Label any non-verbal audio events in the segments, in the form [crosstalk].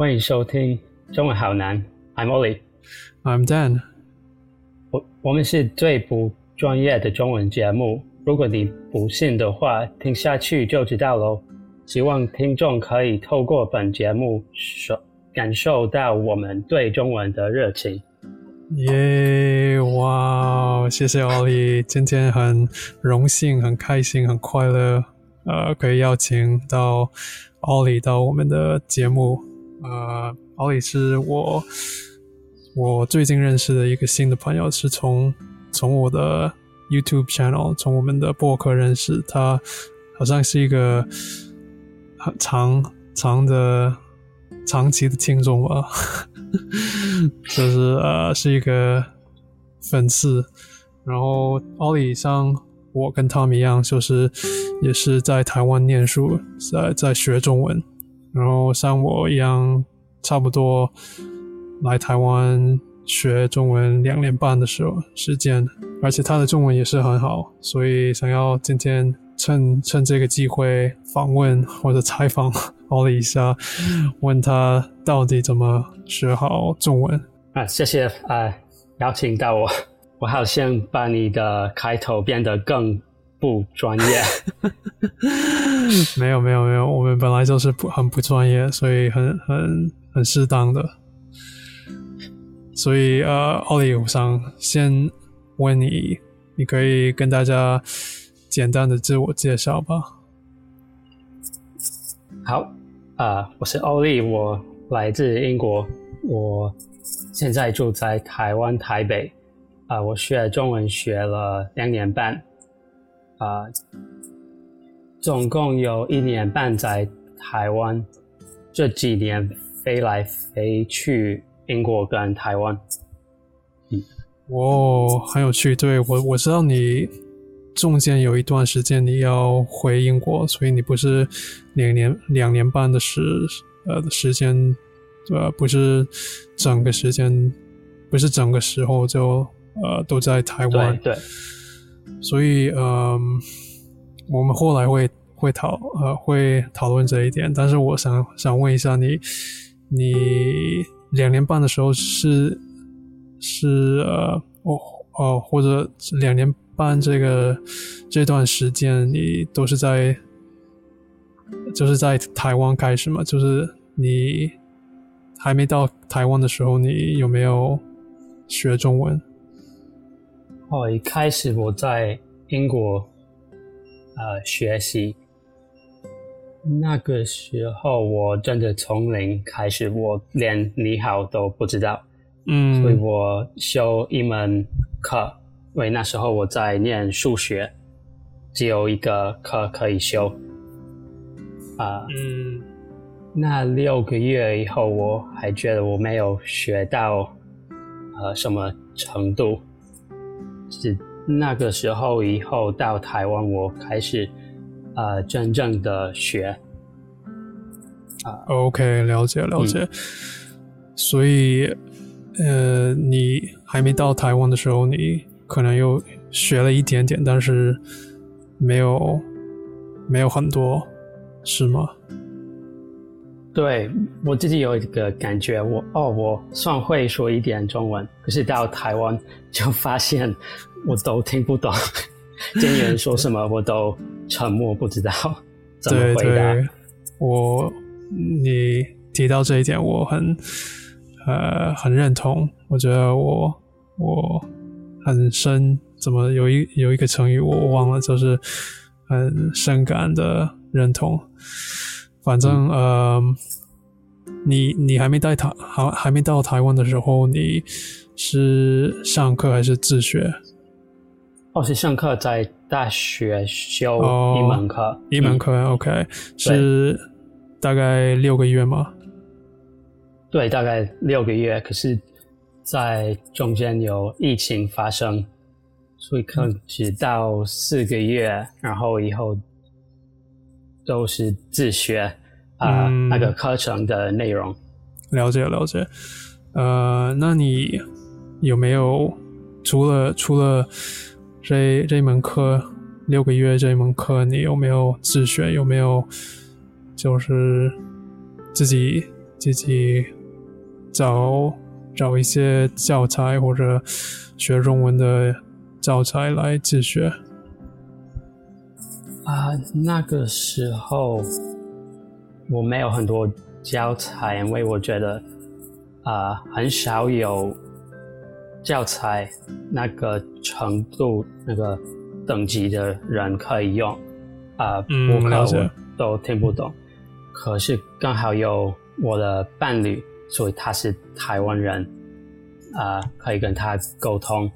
欢迎收听中文好难，I'm Ollie。I'm Dan。我我们是最不专业的中文节目，如果你不信的话，听下去就知道喽。希望听众可以透过本节目受感受到我们对中文的热情。耶！哇，谢谢奥利，今天很荣幸、很开心、很快乐，呃，可以邀请到奥利到我们的节目。呃，奥利是我我最近认识的一个新的朋友，是从从我的 YouTube channel，从我们的播客认识他，好像是一个很长长的长期的听众吧。[laughs] 就是呃是一个粉丝，然后奥利像我跟他们一样，就是也是在台湾念书，在在学中文，然后像我一样，差不多来台湾学中文两年半的时候时间，而且他的中文也是很好，所以想要今天趁趁这个机会访问或者采访奥利一下，问他到底怎么学好中文。啊，谢谢啊，邀请到我。我好像把你的开头变得更不专业。[laughs] [laughs] 没有没有没有，我们本来就是不很不专业，所以很很很适当的。所以呃，奥利，我想先问你，你可以跟大家简单的自我介绍吧。好，啊、我是奥利，我来自英国，我现在住在台湾台北，啊、我学中文学了两年半，啊、总共有一年半在台湾，这几年飞来飞去英国跟台湾。嗯哦，很有趣。对我我知道你中间有一段时间你要回英国，所以你不是两年两年半的时呃的时间，呃不是整个时间，不是整个时候就呃都在台湾。对对，所以嗯，我们后来会会讨呃会讨论这一点，但是我想想问一下你，你两年半的时候是是呃哦哦或者两年半这个这段时间你都是在就是在台湾开始嘛？就是你还没到台湾的时候，你有没有学中文？哦，一开始我在英国呃学习，那个时候我真的从零开始，我连你好都不知道，嗯，所以我修一门课，因为那时候我在念数学，只有一个课可以修，啊、嗯。那六个月以后，我还觉得我没有学到呃什么程度，是那个时候以后到台湾，我开始呃真正的学。啊 OK，了解了解。所以，呃，你还没到台湾的时候，你可能又学了一点点，但是没有没有很多，是吗？对我自己有一个感觉，我哦，我算会说一点中文，可是到台湾就发现我都听不懂，[laughs] 见有人说什么我都沉默，不知道怎么对回答。对，我你提到这一点，我很呃很认同。我觉得我我很深，怎么有一有一个成语我忘了，就是很深感的认同。反正、呃，你你还没到台还还没到台湾的时候，你是上课还是自学？哦，是上课在大学修哦一门课，嗯一门课、OK 是大概六个月吗？对，大概六个月。可是，在中间有疫情发生，所以可能只到四个月，然后以后都是自学啊、嗯那个课程的内容。了解了解。呃，那你有没有除了除了这这门课六个月这门课，你有没有自学？有没有就是自己自己找找一些教材或者学中文的教材来自学？啊，那个时候我没有很多教材，因为我觉得啊，很少有教材那个程度、那个等级的人可以用啊，嗯，了解。都听不懂，可是刚好有我的伴侣，所以他是台湾人，啊，可以跟他沟通，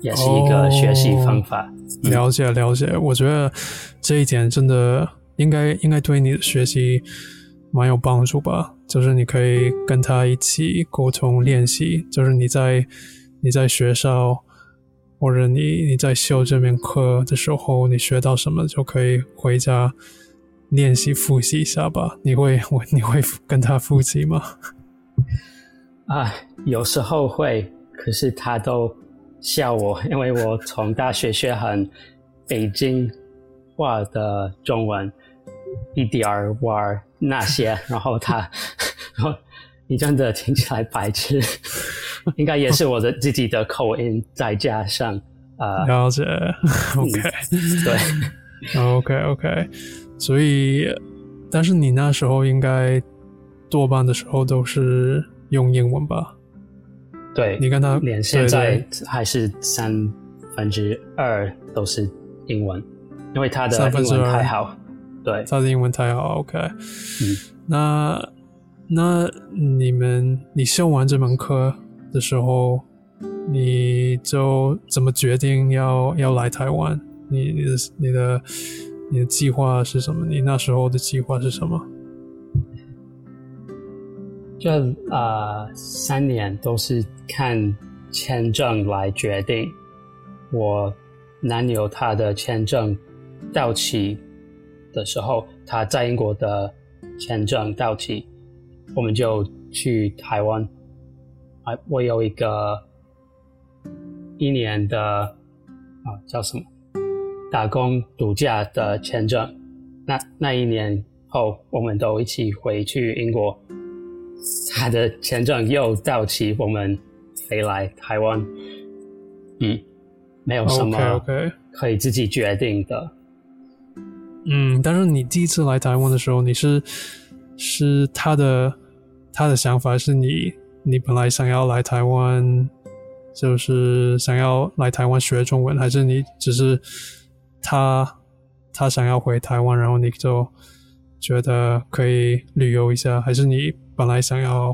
也是一个学习方法。了解了解，我觉得这一点真的应该应该对你的学习蛮有帮助吧。就是你可以跟他一起沟通练习，就是你在你在学校或者你你在修这门课的时候，你学到什么就可以回家。练习复习一下吧，你会我你会跟他复习吗？[laughs] 啊，有时候会，可是他都笑我，因为我从大学学很北京话的中文，一点儿玩那些，然后他 [laughs] 然后你真的听起来白痴，[laughs] 应该也是我的自己的口音再加上啊，了解，OK，对，OK OK。所以，但是你那时候应该多半的时候都是用英文吧？对，你跟他连现在还是三分之二都是英文，因为他的英文还好。对，他的英文太好。OK，嗯，那那你们你修完这门课的时候，你就怎么决定要要来台湾？你你的你的。你的计划是什么？你那时候的计划是什么？这啊，三年都是看签证来决定。我男友他的签证到期的时候，他在英国的签证到期，我们就去台湾。啊，我有一个一年的啊，叫什么？打工度假的签证，那那一年后，我们都一起回去英国。他的签证又到期，我们飞来台湾。嗯，没有什么可以自己决定的。嗯，但是你第一次来台湾的时候，你是是他的他的想法是你你本来想要来台湾，就是想要来台湾学中文，还是你只是？他他想要回台湾，然后你就觉得可以旅游一下，还是你本来想要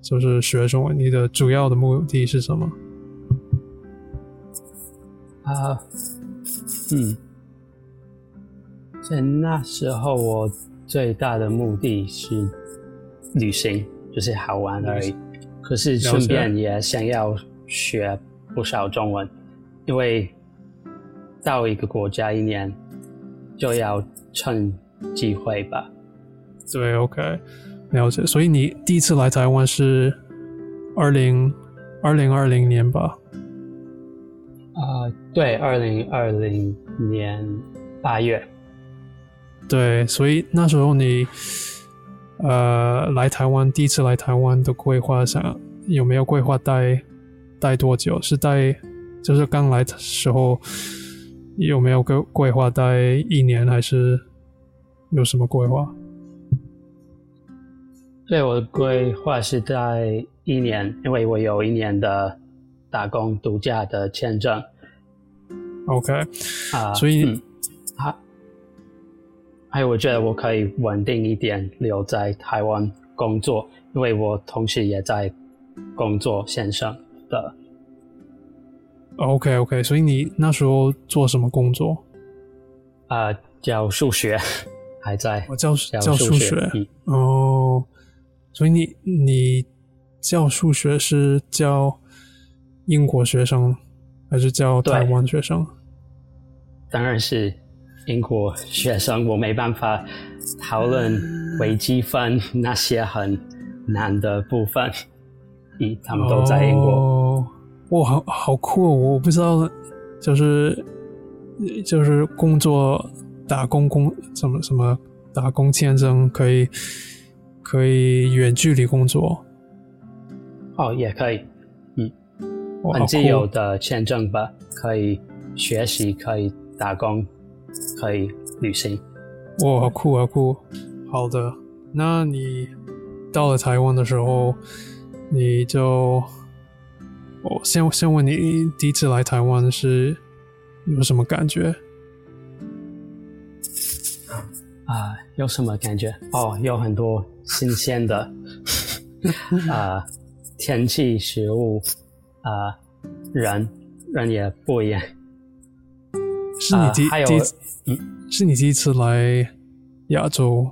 就是学中文？你的主要的目的是什么？啊，嗯，在那时候我最大的目的是旅行，就是好玩而已。可是顺便也想要学不少中文，因为。到一个国家一年，就要趁机会吧。对，OK，了解。所以你第一次来台湾是二零二零二零年吧？啊，对，二零二零年八月。对，所以那时候你呃来台湾第一次来台湾的规划上有没有规划待待多久？是待就是刚来的时候。有没有规规划待一年，还是有什么规划？对，我的规划是在一年，因为我有一年的打工度假的签证。OK，啊，所以还还有，我觉得我可以稳定一点，留在台湾工作，因为我同时也在工作线上的。OK OK，所以你那时候做什么工作？啊，教数学，还在。我教教数学。哦，所以你你教数学是教英国学生还是教台湾学生？当然是英国学生，我没办法讨论微积分那些很难的部分。嗯，他们都在英国。哇，好好酷！哦我不知道，就是就是工作打工工什么什么打工签证可以可以远距离工作。哦，也可以，嗯，哇很自由的签证吧，可以学习，可以打工，可以旅行。哇，好酷，好酷！好的，那你到了台湾的时候，你就我先先问你，第一次来台湾是有什么感觉？啊、有什么感觉？哦，有很多新鲜的 [laughs] 啊、天气、食物啊、人人也不一样。是你第、第一次是你第一次来亚洲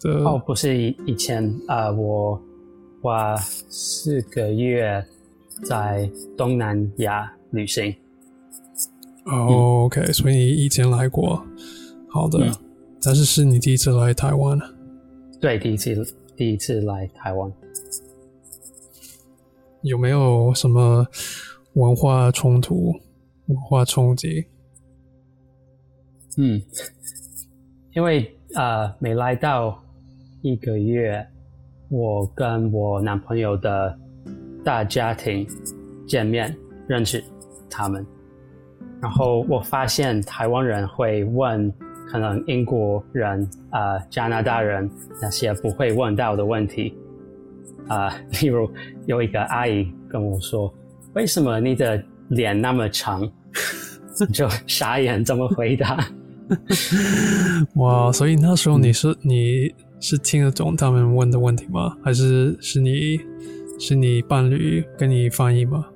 的？哦，不是以以前啊、我花四个月在东南亚旅行。哦 OK，所以你以前来过。好的，嗯但是是你第一次来台湾。对，第一次第一次来台湾。有没有什么文化冲突、文化冲击？嗯，因为呃，没来到一个月，我跟我男朋友的大家庭见面，认识他们，然后我发现台湾人会问可能英国人、呃加拿大人那些不会问到的问题，啊、[laughs] 例如有一个阿姨跟我说：“为什么你的脸那么长？” [laughs] 就傻眼，怎么回答？[laughs] 哇，所以那时候你是、你是听得懂他们问的问题吗？还是是你是你伴侣跟你翻译吗？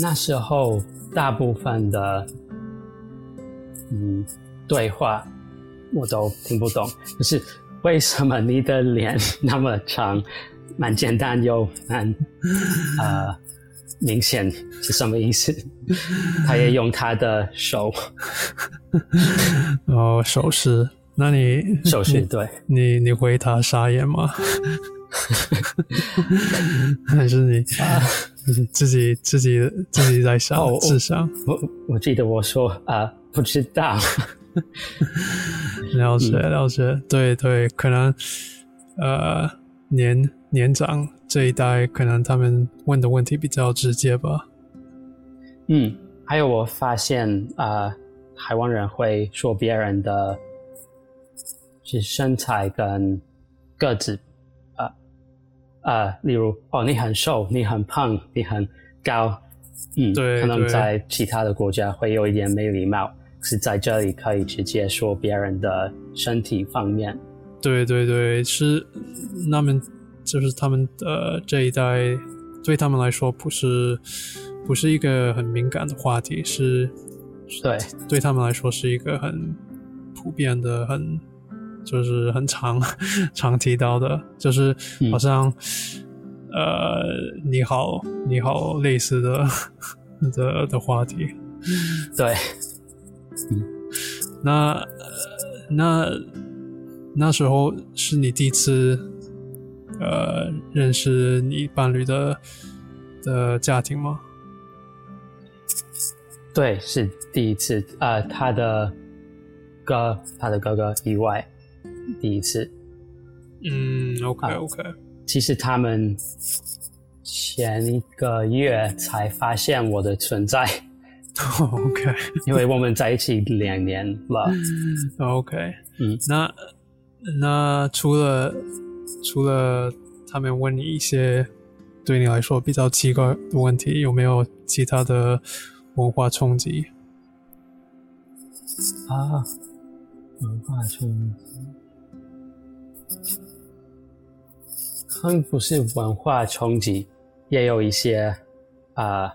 那时候大部分的嗯对话我都听不懂，可是为什么你的脸那么长，蛮简单又蛮呃明显是什么意思？[laughs] 他也用他的手 [laughs] 哦，手势。那你手势对，你你回他傻眼吗？[laughs] 还是你自己自己自己在想哦我智商？我我记得我说啊、不知道，了解嗯了解，对对，可能呃年年长这一代，可能他们问的问题比较直接吧。嗯，还有我发现啊、呃台湾人会说别人的是身材跟个子，啊、呃、例如哦你很瘦，你很胖，你很高，嗯，对可能在其他的国家会有一点没礼貌，可是在这里可以直接说别人的身体方面，对对对，是他们就是他们呃这一代，对他们来说不是不是一个很敏感的话题，是对，对他们来说是一个很普遍的、很就是很常 [laughs] 常提到的，就是嗯好像、呃你好你好类似的 [laughs] 的的话题。对，[laughs] 嗯那呃那那时候是你第一次呃认识你伴侣的的家庭吗？对，是第一次，呃，他的哥，他的哥哥以外，第一次。嗯，OK 啊 OK，其实他们前一个月才发现我的存在，[laughs] OK 因为我们在一起两年了。[laughs] OK，嗯，那那除了除了他们问你一些对你来说比较奇怪的问题，有没有其他的文化冲击？啊，文化冲击，可能不是文化冲击，也有一些啊、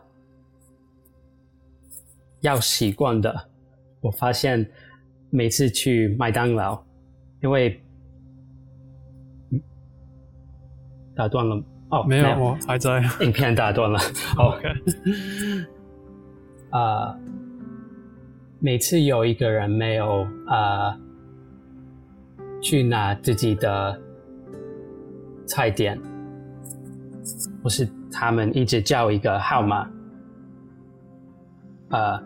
要习惯的。我发现每次去麦当劳，因为打断了哦，没有，我还在。[laughs] 影片打断了。哦 OK，啊、[laughs] 每次有一个人没有啊、去拿自己的菜点，不是他们一直叫一个号码，呃，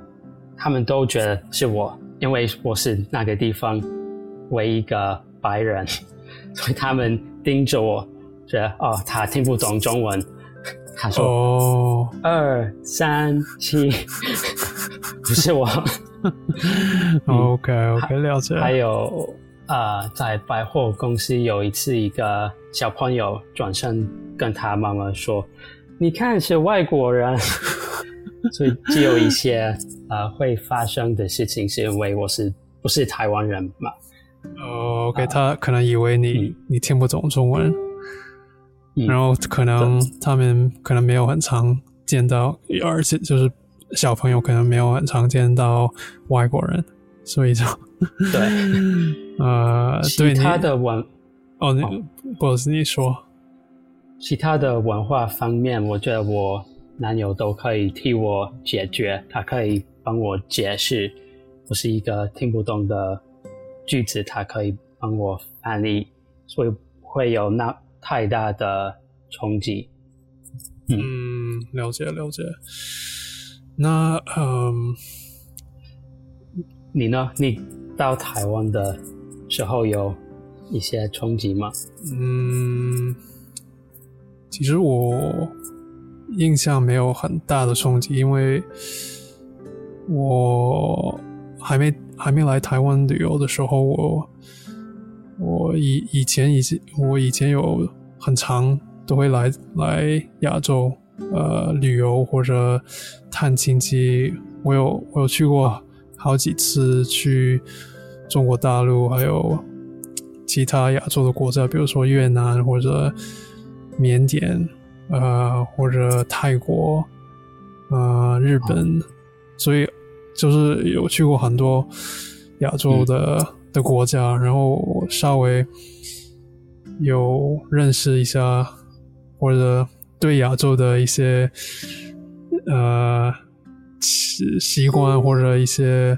他们都觉得是我，因为我是那个地方唯一一个白人，所以他们盯着我，觉得哦，他听不懂中文。他说哦，二三七，不是我。OK OK，了解。还有呃，在百货公司有一次，一个小朋友转身跟他妈妈说：“你看是外国人。[laughs] ”所以只有一些呃会发生的事情，是因为我是不是台湾人嘛？哦，OK，他可能以为你嗯你听不懂中文，嗯。然后可能他们可能没有很常见到，而且就是小朋友可能没有很常见到外国人，所以就对，[laughs] 呃，对其他的文哦，你哦。不好意思，你说。其他的文化方面，我觉得我男友都可以替我解决，他可以帮我解释，我是一个听不懂的句子，他可以帮我翻译，所以会有那太大的冲击。嗯，了解了解。那嗯，你呢？你到台湾的时候有一些冲击吗？嗯，其实我印象没有很大的冲击，因为我还没还没来台湾旅游的时候，我我以以前以前我以前有很长都会来来亚洲呃旅游或者探亲戚，我有我有去过好几次去中国大陆，还有其他亚洲的国家，比如说越南或者缅甸，呃，或者泰国，呃，日本，所以就是有去过很多亚洲的、的国家，然后我稍微有认识一下，或者对亚洲的一些呃习习惯或者一些，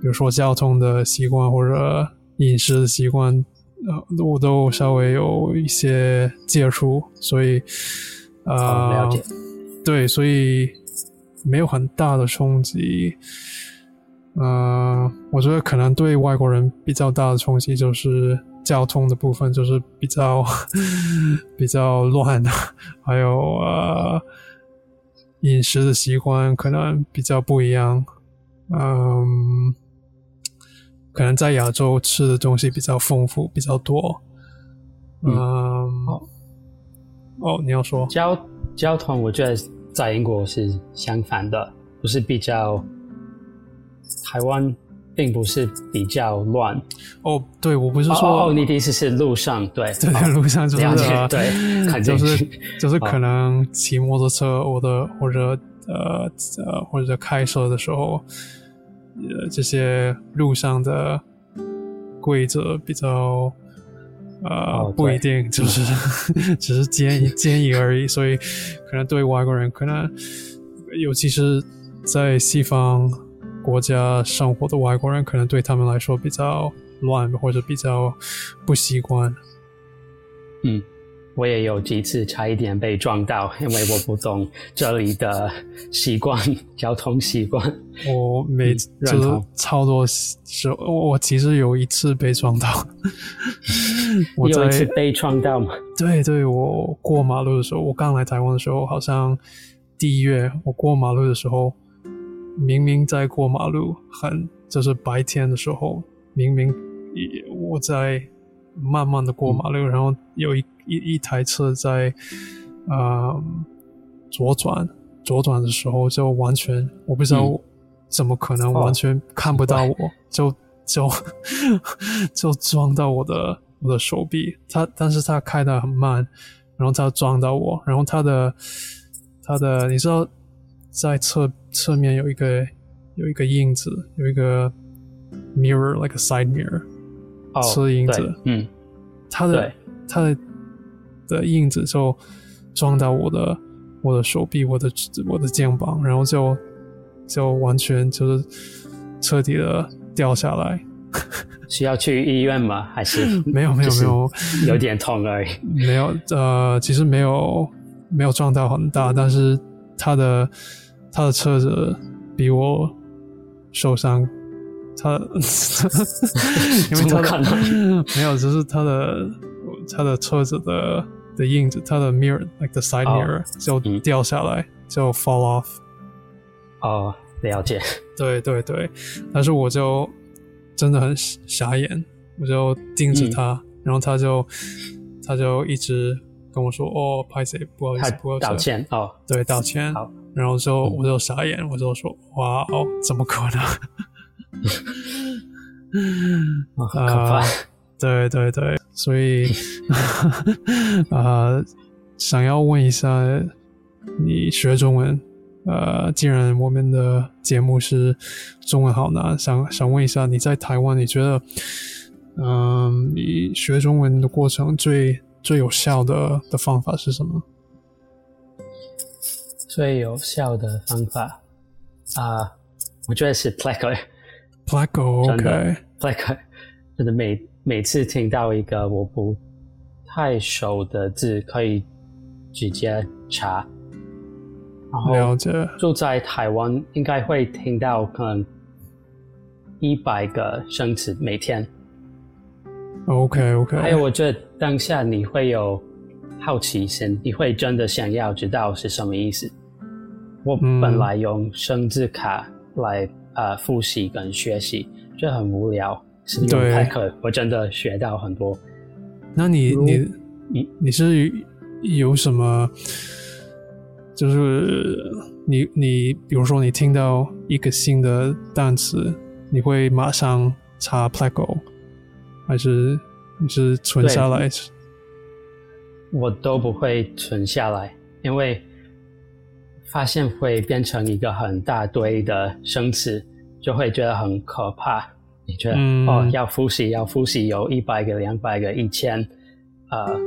比如说交通的习惯或者饮食的习惯，呃，我都稍微有一些接触，所以啊呃，对，所以没有很大的冲击。呃，我觉得可能对外国人比较大的冲击就是交通的部分，就是比较 [laughs] 比较乱的，还有呃饮食的习惯可能比较不一样。嗯，可能在亚洲吃的东西比较丰富，比较多。嗯嗯，哦哦，你要说？交交通，我觉得在英国是相反的，不是比较台湾，并不是比较乱。哦，对，我不是哦说哦，哦你的意思是路上对。[laughs] 对哦路上。[laughs] 就是对就是就是哦可能骑摩托车或者或者呃呃或者开车的时候，呃这些路上的规则比较呃、哦不一定，就是 [laughs] 只是建议建议而已，所以可能对外国人可能尤其是在西方国家生活的外国人，可能对他们来说比较乱或者比较不习惯。嗯，我也有几次差一点被撞到，因为我不懂这里的习惯，交通习惯。我每嗯就是认同超多时候，我我其实有一次被撞到，[laughs] 我有一次被撞到吗？对对，我过马路的时候，我刚来台湾的时候，好像第一月我过马路的时候，明明在过马路，很就是白天的时候，明明也我在慢慢的过马路，然后有一一一台车在呃左转，左转的时候就完全我不知道嗯怎么可能哦完全看不到我，就就 [laughs] 就撞到我的我的手臂，他但是他开的很慢，然后他撞到我，然后他的他的你知道在侧侧面有一个有一个印子，有一个 mirror like a side mirror，哦，车影子嗯，它的对他的的印子就撞到我的我的手臂，我的我的肩膀，然后就就完全就是彻底的掉下来。需要去医院吗？还是 [laughs] 没有没有就是没有有点痛而已？没有呃，其实没有没有撞到很大，但是它的他的车子比我受伤他，[laughs] 因为他的没有，就是他的他的车子的的印子，他的 mirror，like the side mirror 就掉下来，就 fall off。哦，了解。对对对，但是我就真的很傻眼，我就盯着他，然后他就他就一直跟我说：“哦，拍谁？不好意思，不好意思。”道歉哦，对，道歉。好，然后就我就傻眼，我就说：“哇哦，怎么可能？” [laughs] 好可怕！对对对，所以啊，[laughs] 想要问一下，你学中文，呃，既然我们的节目是中文好难，想想问一下，你在台湾，你觉得，嗯，你学中文的过程最最有效的的方法是什么？最有效的方法啊，我觉得是 Pleco。Pleco，OK，Pleco，真的每每次听到一个我不太熟的字，可以直接查。然后住在台湾，应该会听到可能一百个生词每天。OK，OK。还有，我觉得当下你会有好奇心，你会真的想要知道是什么意思。我本来用生字卡来。呃，复习跟学习就很无聊，是用派课，我真的学到很多。那你你你你是有什么？就是你你比如说你听到一个新的单词，你会马上查 Pleco，还是你是存下来？我都不会存下来，因为。发现会变成一个很大堆的生词，就会觉得很可怕。你觉得哦，要复习，要复习，有一百个、两百个、一千，呃，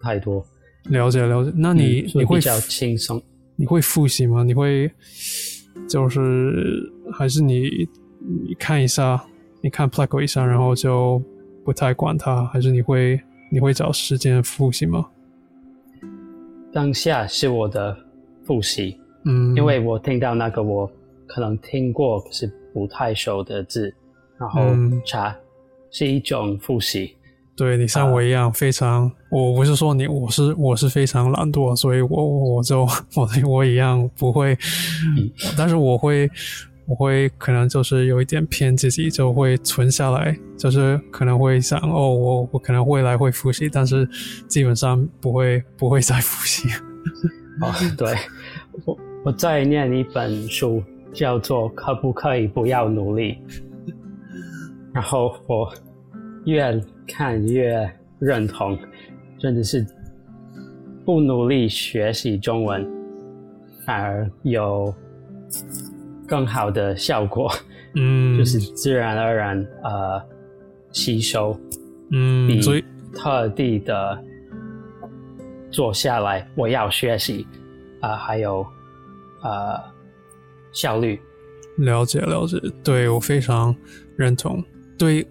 太多。了解了解，那你你会比较轻松？你会复习吗？你会就是还是你你看一下，你看 Pleco 一下，然后就不太管它，还是你会你会找时间复习吗？当下是我的。复习，嗯，因为我听到那个我可能听过可是不太熟的字，然后查是一种复习。对你像我一样非常，我不是说你，我是我是非常懒惰，所以我我就我我一样不会，但是我会我会可能就是有一点偏自己，就会存下来，就是可能会想哦，我我可能未来会复习，但是基本上不会不会再复习。哦，对，我我在念一本书，叫做《可不可以不要努力》，然后我越看越认同，真的是不努力学习中文，反而有更好的效果，嗯，就是自然而然呃吸收，嗯，所以特地的。坐下来，我要学习，啊，还有，呃，效率。了解了解，对我非常认同。对，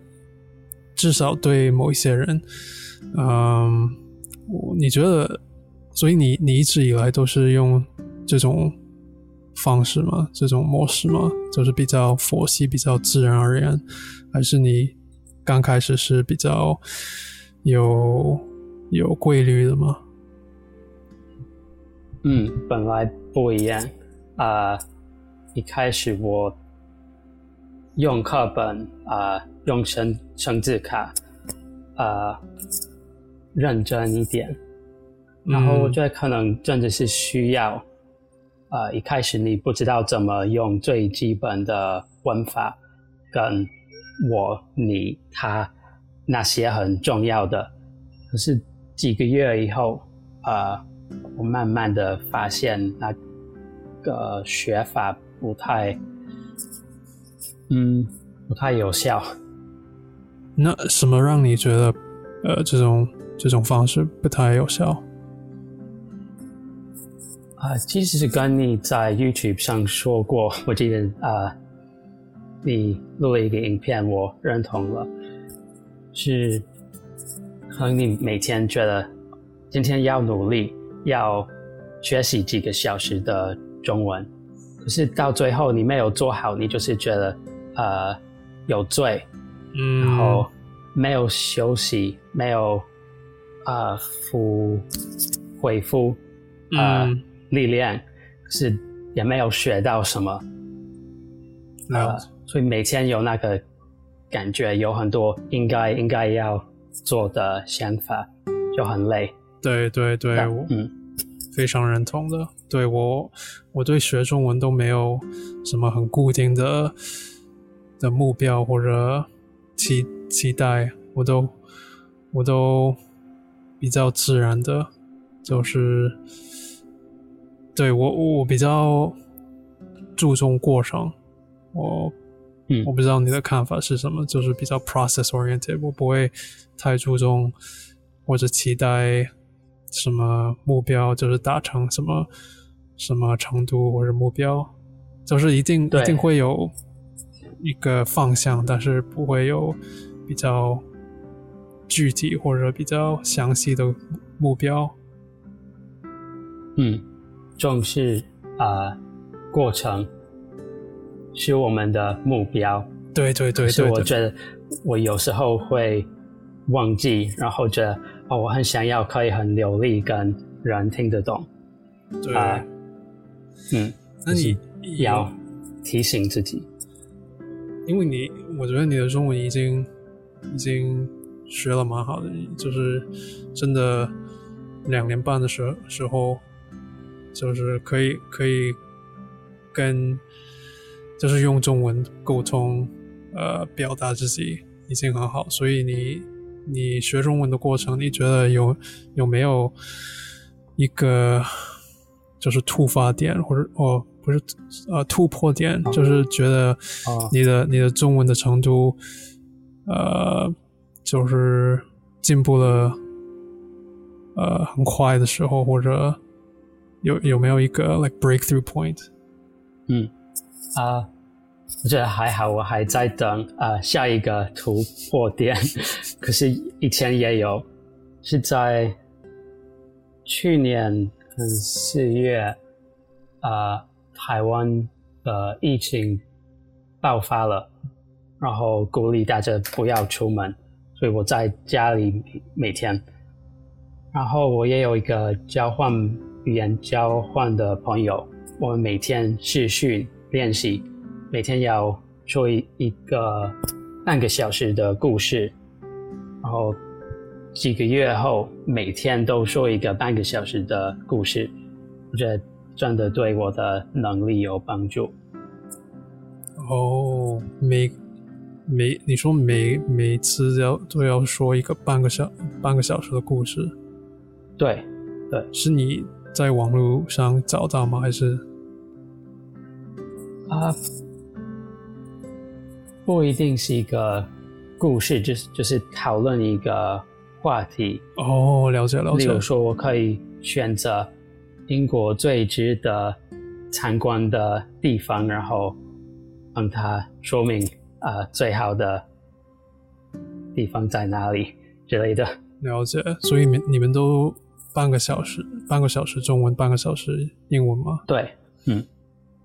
至少对某一些人，嗯，你觉得，所以你你一直以来都是用这种方式吗？这种模式吗？就是比较佛系，比较自然而然，还是你刚开始是比较有有规律的吗？嗯，本来不一样啊！一开始我用课本啊，用生生字卡啊，认真一点。然后我觉得可能真的是需要啊，一开始你不知道怎么用最基本的文法，跟我、你、他那些很重要的。可是几个月以后啊。我慢慢的发现那个学法不太，嗯，不太有效。那什么让你觉得，呃，这种这种方式不太有效？啊，其实是跟你在 YouTube 上说过，我记得啊，你录了一个影片，我认同了，是可能你每天觉得今天要努力。要学习几个小时的中文，可是到最后你没有做好，你就是觉得呃有罪，嗯，然后没有休息，没有啊复恢复啊、嗯力量，是也没有学到什么。呃，所以每天有那个感觉，有很多应该应该要做的想法，就很累。对对对，我嗯非常认同的。对我，我对学中文都没有什么很固定的的目标或者期期待，我都我都比较自然的，就是对我我比较注重过程。我嗯我不知道你的看法是什么，就是比较 process oriented，我不会太注重或者期待什么目标，就是达成什么什么程度或者目标，就是一定一定会有一个方向，但是不会有比较具体或者比较详细的目标。嗯，重视啊、呃过程是我们的目标。对对对可是我觉得我有时候会忘记，然后觉得哦，我很想要可以很流利跟人听得懂。对。啊嗯，那你要提醒自己。因为你，我觉得你的中文已经已经学了蛮好的，就是真的两年半的时时候，就是可以可以跟就是用中文沟通，呃，表达自己已经很好。所以你你学中文的过程，你觉得有有没有一个就是突发点，或者哦不是呃突破点，就是觉得哦你的你的中文的程度，呃，就是进步了，呃，很快的时候，或者有有没有一个 like breakthrough point？嗯啊、我觉得还好，我还在等啊、呃下一个突破点。[laughs] 可是以前也有，是在去年嗯四月啊、呃台湾的疫情爆发了，然后鼓励大家不要出门，所以我在家里每天。然后我也有一个交换语言交换的朋友，我们每天视讯练习，每天要说一一个半个小时的故事，然后几个月后每天都说一个半个小时的故事，我觉得真的对我的能力有帮助。哦，每每你说每每次要都要说一个半个小半个小时的故事，对，是你在网络上找到吗？还是啊，不一定是一个故事，就是就是讨论一个话题。哦，了解了解例如，说，我可以选择英国最值得参观的地方，然后帮他说明啊、呃最好的地方在哪里之类的。了解。所以你们你们都半个小时，半个小时中文，半个小时英文吗？对，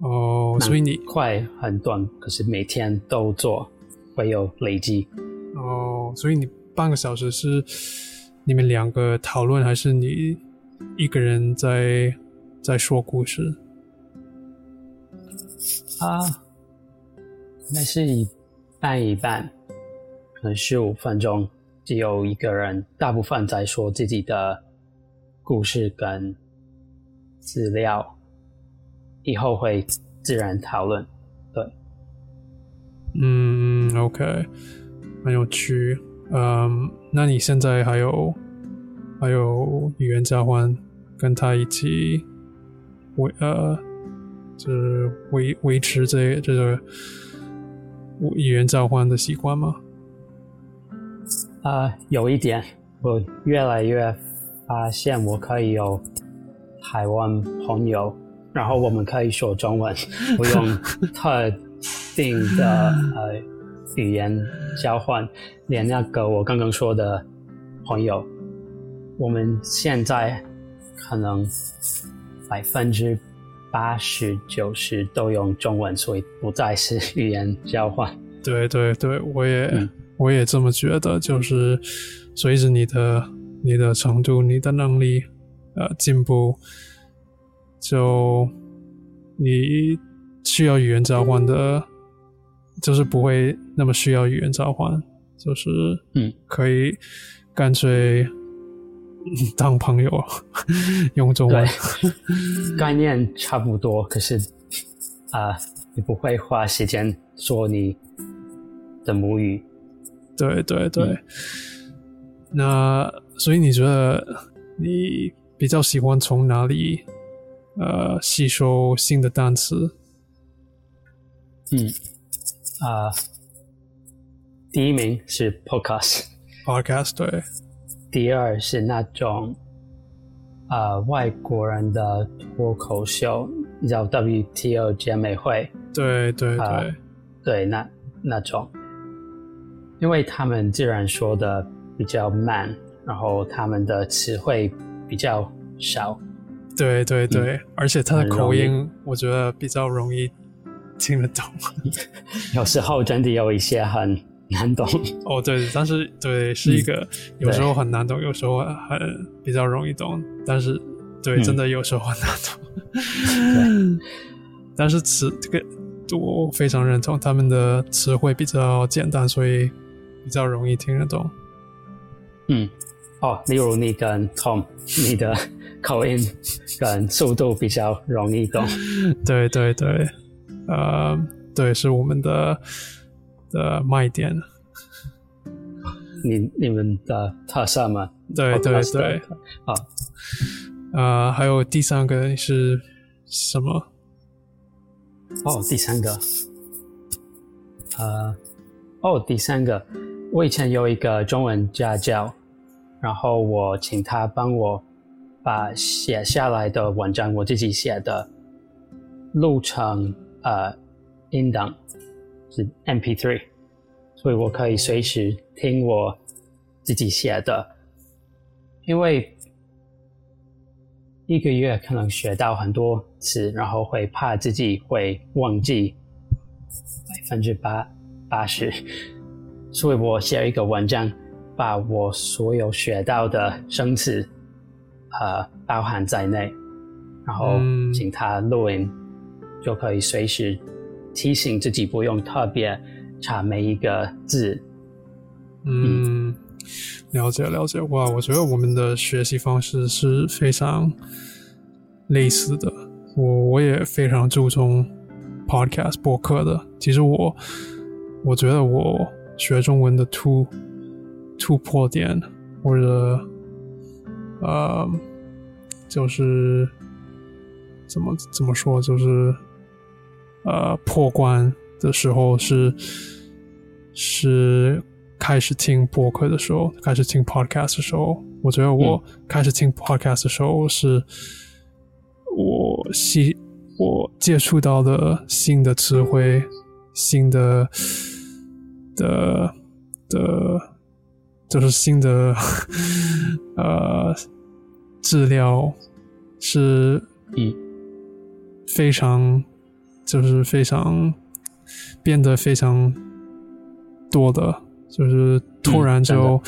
哦，所以你快很短，可是每天都做，会有累积。哦，所以你半个小时是你们两个讨论，还是你一个人在在说故事？啊，那是一半一半，可能十五分钟只有一个人，大部分在说自己的故事跟资料，以后会自然讨论。对，嗯，OK，很有趣。嗯，那你现在还有还有语言交换，跟他一起维呃，就是维维持这这个语言交换的习惯吗？啊、有一点，我越来越发现我可以有台湾朋友，然后我们可以说中文，[laughs] 不用特定的呃语言交换。连那个我刚刚说的朋友，我们现在可能百分之八十九十都用中文，所以不再是语言交换。对对对，我也、嗯我也这么觉得，就是随着你的你的程度、你的能力呃进步，就你需要语言交换的，就是不会那么需要语言交换，就是嗯可以干脆当朋友 [laughs] 用中文。，概念差不多，可是啊、你不会花时间说你的母语。对对对。嗯那所以你觉得你比较喜欢从哪里呃吸收新的单词？嗯，啊、第一名是 podcast，podcast 对，第二是那种啊、外国人的脱口秀，叫 WTO 姐妹会，对对对、啊对，那那种，因为他们自然说的比较慢，然后他们的词汇比较少，对对对，而且他的口音我觉得比较容易听得懂。[laughs] 有时候真的有一些很难懂。哦，对，但是对是一个、有时候很难懂，有时候很比较容易懂，但是对，嗯真的有时候很难懂。[laughs] 但是词这个我非常认同，他们的词汇比较简单，所以比较容易听得懂。嗯，哦，例如你跟 Tom，你的口音跟速度比较容易懂。[laughs] 对对对，呃，对，是我们的的卖点。你你们的特色吗？对对对，好，呃，还有第三个是什么？哦，第三个，呃，哦，第三个，我以前有一个中文家教，然后我请他帮我把写下来的文章，我自己写的，录成呃音档，是 MP3，所以我可以随时听我自己写的，因为一个月可能学到很多词，然后会怕自己会忘记百分之八八十，所以我写一个文章，把我所有学到的生词，呃，包含在内，然后嗯请他录音，就可以随时提醒自己，不用特别查每一个字。嗯，了解了解。哇，我觉得我们的学习方式是非常类似的。我我也非常注重 podcast 播客的。其实我我觉得我学中文的突突破点，或者呃，就是怎么怎么说，就是呃破关的时候是是开始听播客的时候，开始听 podcast 的时候，我觉得我开始听 podcast 的时候是我吸我接触到的新的词汇，新的的的，就是新的呃资料是嗯非常就是非常变得非常多的，就是突然就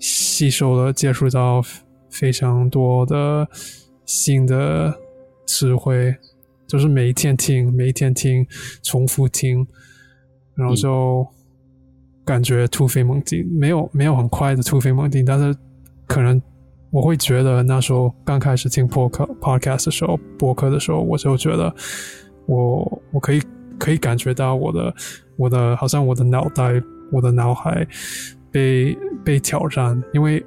吸收了、接触到非常多的新的词汇，就是每一天听，每一天听，重复听，然后就感觉突飞猛进，没有没有很快的突飞猛进，但是可能我会觉得那时候刚开始听播客 podcast 的时候，播客的时候，我就觉得我我可以可以感觉到我的我的好像我的脑袋我的脑海被被挑战，因为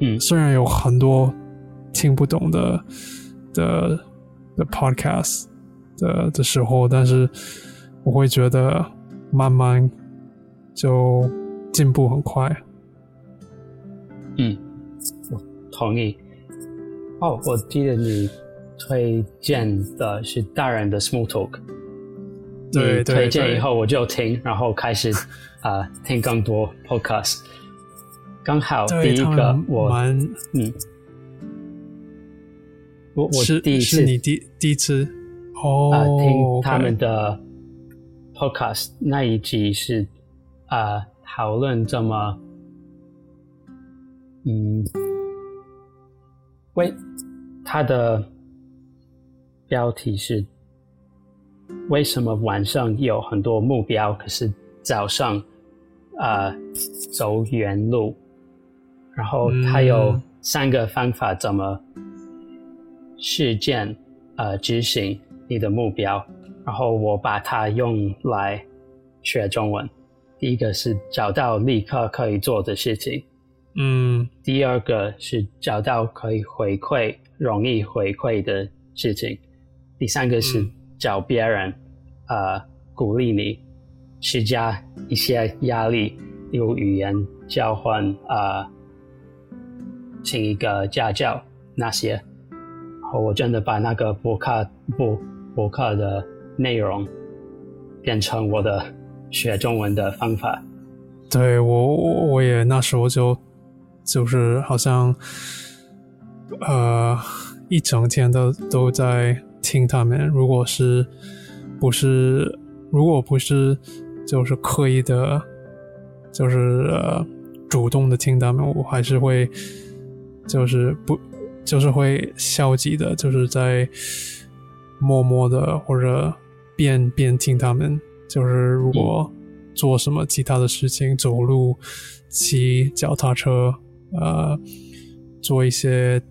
嗯。虽然有很多听不懂的的的 podcast 的的时候，但是我会觉得慢慢就进步很快。嗯，我同意。哦，我记得你推荐的是大人的 Small Talk。你对推荐以后我就听，然后开始啊、[laughs] 呃听更多 podcast。刚好第一个我蛮嗯，我我是第一次是你第第一次哦、啊、听他们的 podcast 那一集是啊讨论这么嗯为它的标题是为什么晚上有很多目标，可是早上啊走原路？然后它有三个方法怎么实践呃执行你的目标。然后我把它用来学中文。第一个是找到立刻可以做的事情，嗯。第二个是找到可以回馈、容易回馈的事情，第三个是嗯。找别人，呃，鼓励你，施加一些压力，用语言交换，呃，请一个家教那些。我真的把那个博客博博客的内容变成我的学中文的方法。对我我也那时候就就是好像呃一整天都都在听他们，如果是不是如果不是就是刻意的，就是呃主动的听他们，我还是会就是不就是会消极的，就是在默默的或者边边听他们，就是如果做什么其他的事情，走路、骑脚踏车，呃，做一些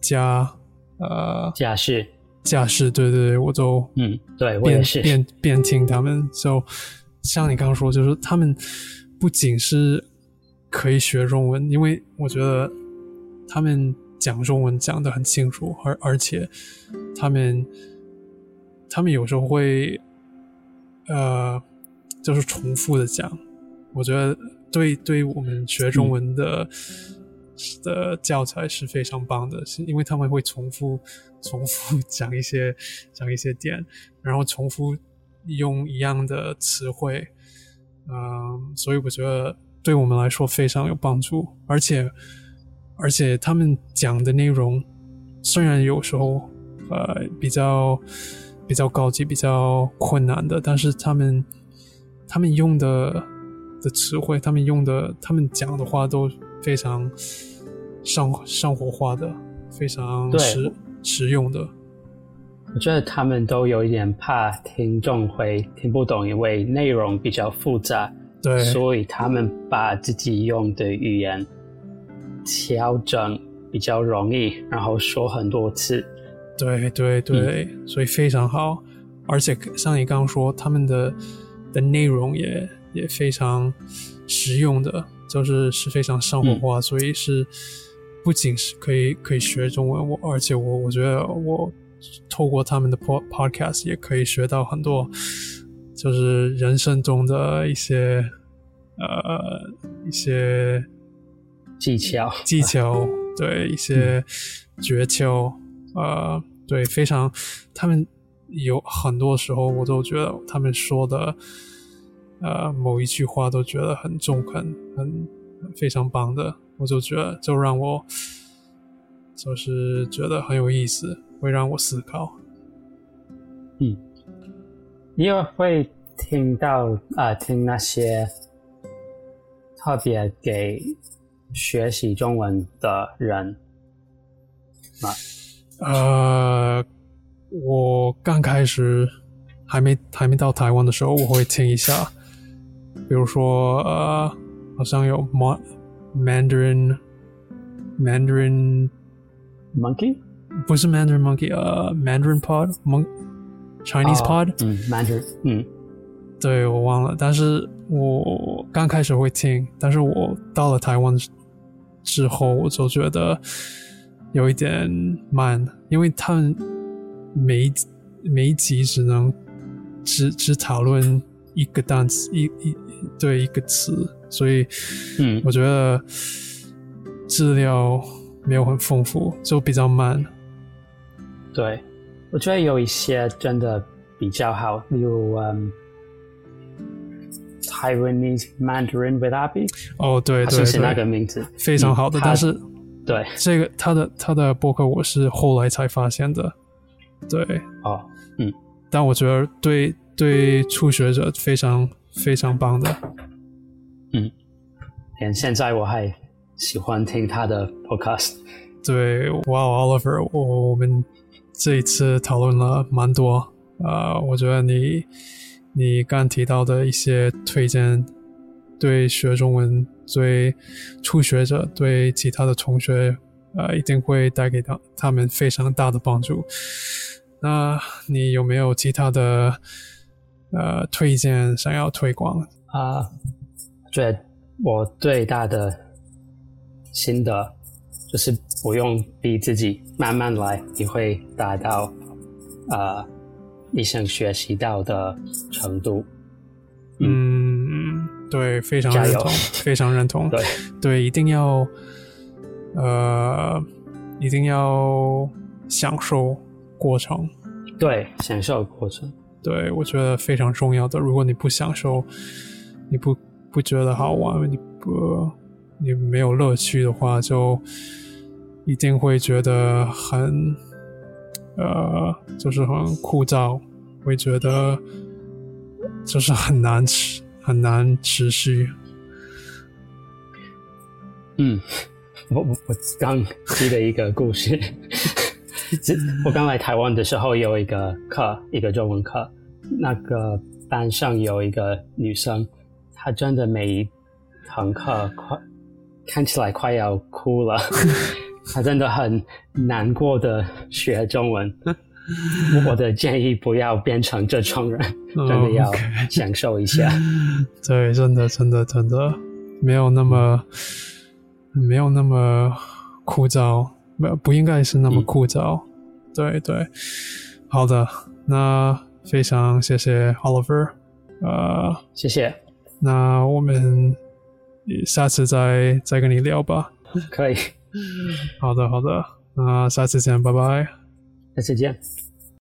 家呃家事，家事，对对对，我都嗯，对我也边是。边边听他们，就像你刚刚说，就是他们不仅是可以学中文，因为我觉得他们讲中文讲得很清楚，而而且他们他们有时候会呃，就是重复的讲，我觉得对对我们学中文的、的教材是非常棒的，是因为他们会重复重复 [laughs] 讲一些讲一些点，然后重复用一样的词汇，嗯，所以我觉得对我们来说非常有帮助，而且而且他们讲的内容虽然有时候呃比较比较高级、比较困难的，但是他们他们用的的词汇，他们用的他们讲的话都非常生生活化的，非常实实用的。我觉得他们都有一点怕听众会听不懂，因为内容比较复杂，对，所以他们把自己用的语言调整比较容易，然后说很多次。对对对，所以非常好，而且像你刚刚说，他们的的内容也也非常实用的，就是是非常生活化，所以是不仅是可以可以学中文，我而且我我觉得我透过他们的 pod podcast 也可以学到很多，就是人生中的一些呃一些技巧，技巧，对一些诀窍，呃，对，非常，他们有很多时候我都觉得他们说的，呃，某一句话都觉得很中肯，很非常棒的，我就觉得就让我就是觉得很有意思，会让我思考。嗯，你也会听到啊、呃听那些特别给学习中文的人吗？呃，我刚开始还没还没到台湾的时候，我会听一下，比如说呃，好像有 Ma- Mandarin Mandarin Monkey 不是 Mandarin Monkey，呃，Mandarin Pod Mon Chinese 哦 Pod，、嗯，Mandarin，嗯对我忘了，但是我刚开始会听，但是我到了台湾之后，我就觉得有一点慢，因为他们每一每一集只能只只讨论一个单词，一一对一个词，所以嗯我觉得资料没有很丰富，就比较慢。对，我觉得有一些真的比较好，例如嗯，Taiwanese Mandarin with Abby，哦，对对好像是那个，名字，非常好的，嗯但是。对，这个他的他的博客我是后来才发现的，对，啊哦，但我觉得对对初学者非常非常棒的。嗯，连现在我还喜欢听他的 podcast。对，哇，Oliver，我我们这一次讨论了蛮多。呃，我觉得你你刚提到的一些推荐，对学中文、对初学者、对其他的同学，呃，一定会带给他他们非常大的帮助。那你有没有其他的呃推荐想要推广啊？对，我最大的心得就是不用逼自己，慢慢来，你会达到啊。你想学习到的程度，嗯，对，非常认同，[laughs] 非常认同，对，对，一定要，呃，一定要享受过程，对，享受过程，对我觉得非常重要的。如果你不享受，你不不觉得好玩，你不你没有乐趣的话，就一定会觉得很。呃，就是很枯燥，会觉得就是很难持，很难持续。嗯，[laughs] 我我我刚记得一个故事，[laughs] 我刚来台湾的时候有一个课，一个中文课，那个班上有一个女生，她真的每一堂课快看起来快要哭了。她真的很难过的学中文，我的建议不要变成这种人，真的要享受一下。[laughs] 对，真的，真的，真的没有那么没有那么枯燥，不不应该是那么枯燥。对对，好的，那非常谢谢 Oliver，呃，谢谢。那我们下次再再跟你聊吧。可以。好的，好的，那下次见，拜拜。那再见。